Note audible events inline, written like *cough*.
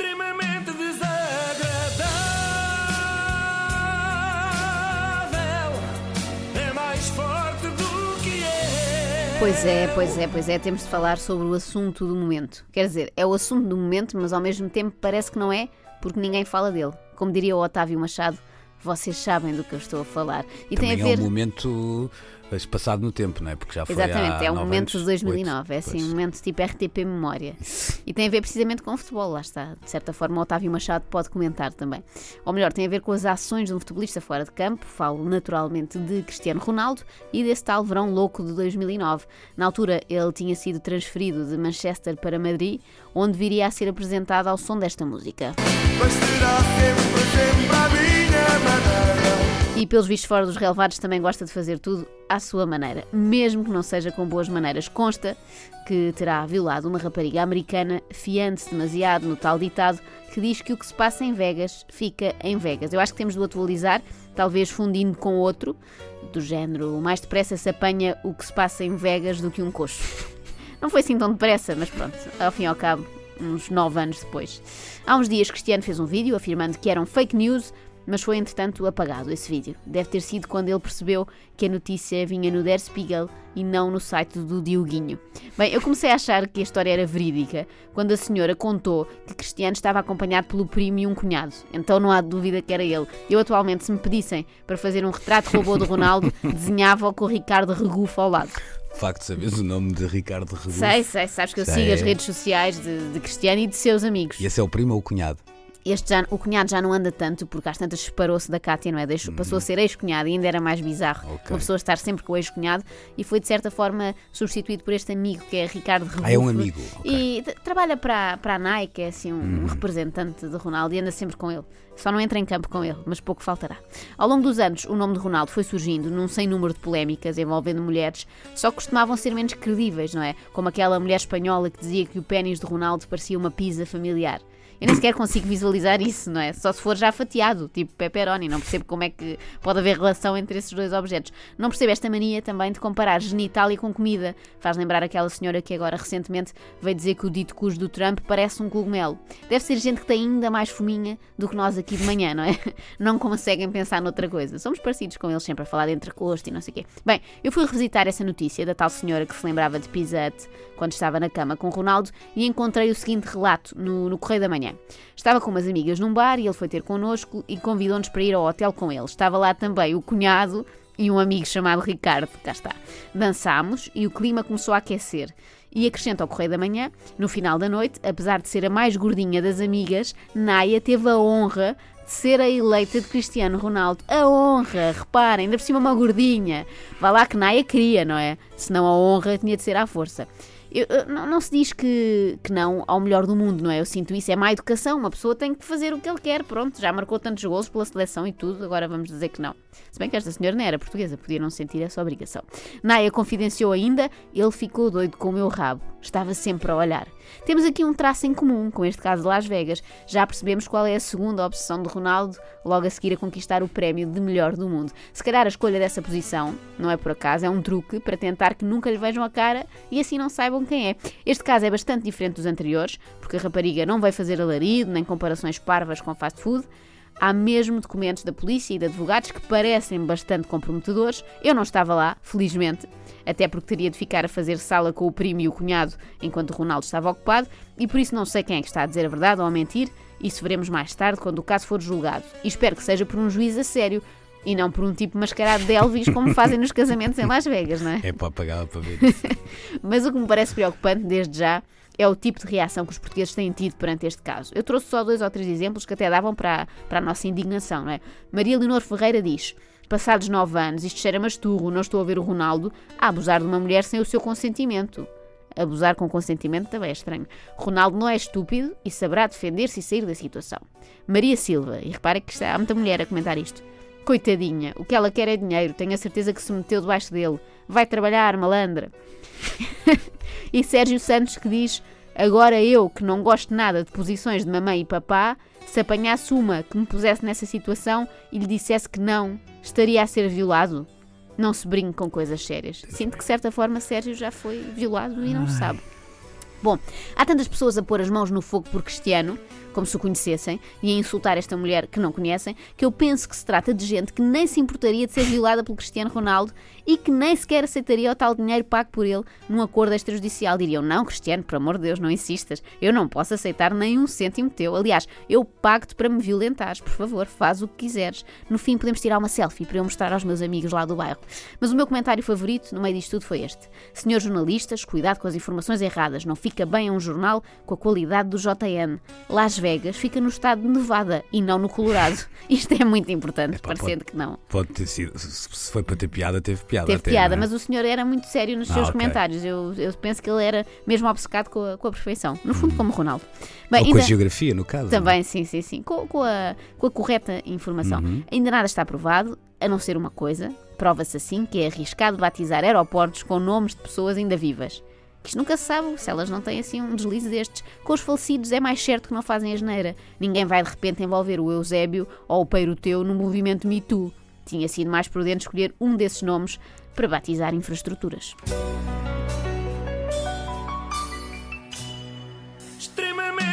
extremamente desagradável. É mais forte do que é. Pois é, pois é, pois é. Temos de falar sobre o assunto do momento. Quer dizer, é o assunto do momento, mas ao mesmo tempo parece que não é, porque ninguém fala dele. Como diria o Otávio Machado, vocês sabem do que eu estou a falar. E Também tem a ver. é um momento espaçado no tempo, não é? Porque já foi Exatamente, há é um momento anos, de 2009, oito. é assim, Pois. um momento tipo RTP Memória. E tem a ver precisamente com o futebol, lá está. De certa forma, o Otávio Machado pode comentar também. Ou melhor, tem a ver com as ações de um futebolista fora de campo, falo naturalmente de Cristiano Ronaldo e desse tal verão louco de 2009. Na altura, ele tinha sido transferido de Manchester para Madrid, onde viria a ser apresentado ao som desta música. Mas será sempre, E pelos vistos fora dos relevados também gosta de fazer tudo à sua maneira, mesmo que não seja com boas maneiras. Consta que terá violado uma rapariga americana, fiando-se demasiado no tal ditado que diz que o que se passa em Vegas fica em Vegas. Eu acho que temos de o atualizar, talvez fundindo com outro, do género mais depressa se apanha o que se passa em Vegas do que um coxo. Não foi assim tão depressa, mas pronto, ao fim e ao cabo, uns nove anos depois. Há uns dias, Cristiano fez um vídeo afirmando que eram fake news, mas foi entretanto apagado esse vídeo. Deve ter sido quando ele percebeu que a notícia vinha no Der Spiegel e não no site do Dioguinho. Bem, eu comecei a achar que a história era verídica quando a senhora contou que Cristiano estava acompanhado pelo primo e um cunhado. Então não há dúvida que era ele. Eu atualmente, se me pedissem para fazer um retrato robô de Ronaldo, *laughs* desenhava-o com o Ricardo Regufa ao lado. De facto, sabes o nome de Ricardo Rebus? Sei, sei, sabes que eu Sei. sigo as redes sociais de, de Cristiano e de seus amigos. E esse é o primo ou o cunhado? Este já, o cunhado já não anda tanto, porque às tantas separou-se da Cátia, não é? Deixou, passou a ser ex-cunhado e ainda era mais bizarro Uhum. Ok. uma pessoa estar sempre com o ex-cunhado e foi de certa forma substituído por este amigo que é Ricardo Rebufo. Ah, é um amigo, ok. Uhum. E trabalha para, para a Nike, é assim um, um representante de Ronaldo e anda sempre com ele. Só não entra em campo com ele, mas pouco faltará. Ao longo dos anos, o nome de Ronaldo foi surgindo num sem número de polémicas envolvendo mulheres, só costumavam ser menos credíveis, não é? Como aquela mulher espanhola que dizia que o pênis de Ronaldo parecia uma pizza familiar. Eu nem sequer consigo visualizar isso, não é? Só se for já fatiado, tipo pepperoni. Não percebo como é que pode haver relação entre esses dois objetos. Não percebo esta mania também de comparar genitália com comida. Faz lembrar aquela senhora que agora recentemente veio dizer que o dito cujo do Trump parece um cogumelo. Deve ser gente que tem ainda mais fominha do que nós aqui de manhã, não é? *laughs* Não conseguem pensar noutra coisa. Somos parecidos com eles sempre a falar de entrecosto e não sei o quê. Bem, eu fui revisitar essa notícia da tal senhora que se lembrava de Hut quando estava na cama com Ronaldo e encontrei o seguinte relato no, no Correio da Manhã. Estava com umas amigas num bar e ele foi ter connosco e convidou-nos para ir ao hotel com ele. Estava lá também o cunhado e um amigo chamado Ricardo, cá está. Dançámos e o clima começou a aquecer. E acrescenta ao Correio da Manhã, no final da noite, apesar de ser a mais gordinha das amigas, Naya teve a honra de ser a eleita de Cristiano Ronaldo. A honra, reparem, ainda por cima uma gordinha. Vá lá que Naya queria, não é? Senão a honra tinha de ser à força. Eu- não, não se diz que, que não ao melhor do mundo, não é? Eu sinto isso, é má educação. Uma pessoa tem que fazer o que ele quer, pronto. Já marcou tantos golos pela seleção e tudo, agora vamos dizer que não. Se bem que esta senhora não era portuguesa, podia não sentir essa obrigação. Naya confidenciou ainda, ele ficou doido com o meu rabo. Estava sempre a olhar. Temos aqui um traço em comum com este caso de Las Vegas. Já percebemos qual é a segunda obsessão de Ronaldo, logo a seguir a conquistar o prémio de melhor do mundo. Se calhar a escolha dessa posição, não é por acaso, é um truque para tentar que nunca lhe vejam a cara e assim não saibam quem é. Este caso é bastante diferente dos anteriores, porque a rapariga não vai fazer alarido nem comparações parvas com fast food. Há mesmo documentos da polícia e de advogados que parecem bastante comprometedores. Eu não estava lá, felizmente, até porque teria de ficar a fazer sala com o primo e o cunhado enquanto o Ronaldo estava ocupado, e por isso não sei quem é que está a dizer a verdade ou a mentir. Isso veremos mais tarde, quando o caso for julgado. E espero que seja por um juiz a sério e não por um tipo mascarado de Elvis, como *laughs* fazem nos casamentos em Las Vegas, não é? É para pagar para ver. *laughs* Mas o que me parece preocupante, desde já, é o tipo de reação que os portugueses têm tido perante este caso. Eu trouxe só dois ou três exemplos que até davam para, para a nossa indignação, não é? Maria Leonor Ferreira diz: Passados nove anos, isto cheira masturro, não estou a ver o Ronaldo a abusar de uma mulher sem o seu consentimento. Abusar com consentimento também é estranho. Ronaldo não é estúpido e saberá defender-se e sair da situação. Maria Silva, e reparem que há muita mulher a comentar isto. Coitadinha, o que ela quer é dinheiro, tenho a certeza que se meteu debaixo dele. Vai trabalhar, malandra. *laughs* e Sérgio Santos que diz: Agora eu, que não gosto nada de posições de mamãe e papá, se apanhasse uma que me pusesse nessa situação e lhe dissesse que não, estaria a ser violado? Não se brinque com coisas sérias. Sinto que, de certa forma, Sérgio já foi violado e não sabe. Bom, há tantas pessoas a pôr as mãos no fogo por Cristiano, como se o conhecessem, e a insultar esta mulher que não conhecem, que eu penso que se trata de gente que nem se importaria de ser violada pelo Cristiano Ronaldo e que nem sequer aceitaria o tal dinheiro pago por ele num acordo extrajudicial. Diriam: Não, Cristiano, por amor de Deus, não insistas, eu não posso aceitar nem um cêntimo teu. Aliás, eu pago-te para me violentares, por favor, faz o que quiseres. No fim, podemos tirar uma selfie para eu mostrar aos meus amigos lá do bairro. Mas o meu comentário favorito no meio disto tudo foi este: Senhores jornalistas, cuidado com as informações erradas, não fica bem um jornal com a qualidade do JN. Las Vegas fica no estado de Nevada e não no Colorado. *laughs* Isto é muito importante, Epá, parecendo pode- que não. Pode ter sido. Se foi para ter piada, teve piada. Teve até, piada, não é? mas o senhor era muito sério nos Ah, seus ok. comentários. Eu, eu penso que ele era mesmo obcecado com a, com a perfeição. No fundo, como Ronaldo. Bem, Ou com a ainda- geografia, no caso. Também, sim, sim, sim. Com, com a, com a correta informação. Uhum. Ainda nada está provado, a não ser uma coisa. Prova-se assim que é arriscado batizar aeroportos com nomes de pessoas ainda vivas. Isto nunca se sabe se elas não têm assim um deslize destes. Com os falecidos é mais certo que não fazem a geneira. Ninguém vai de repente envolver o Eusébio ou o Peiroteu no movimento Me Too. Tinha sido mais prudente escolher um desses nomes para batizar infraestruturas. Extremamente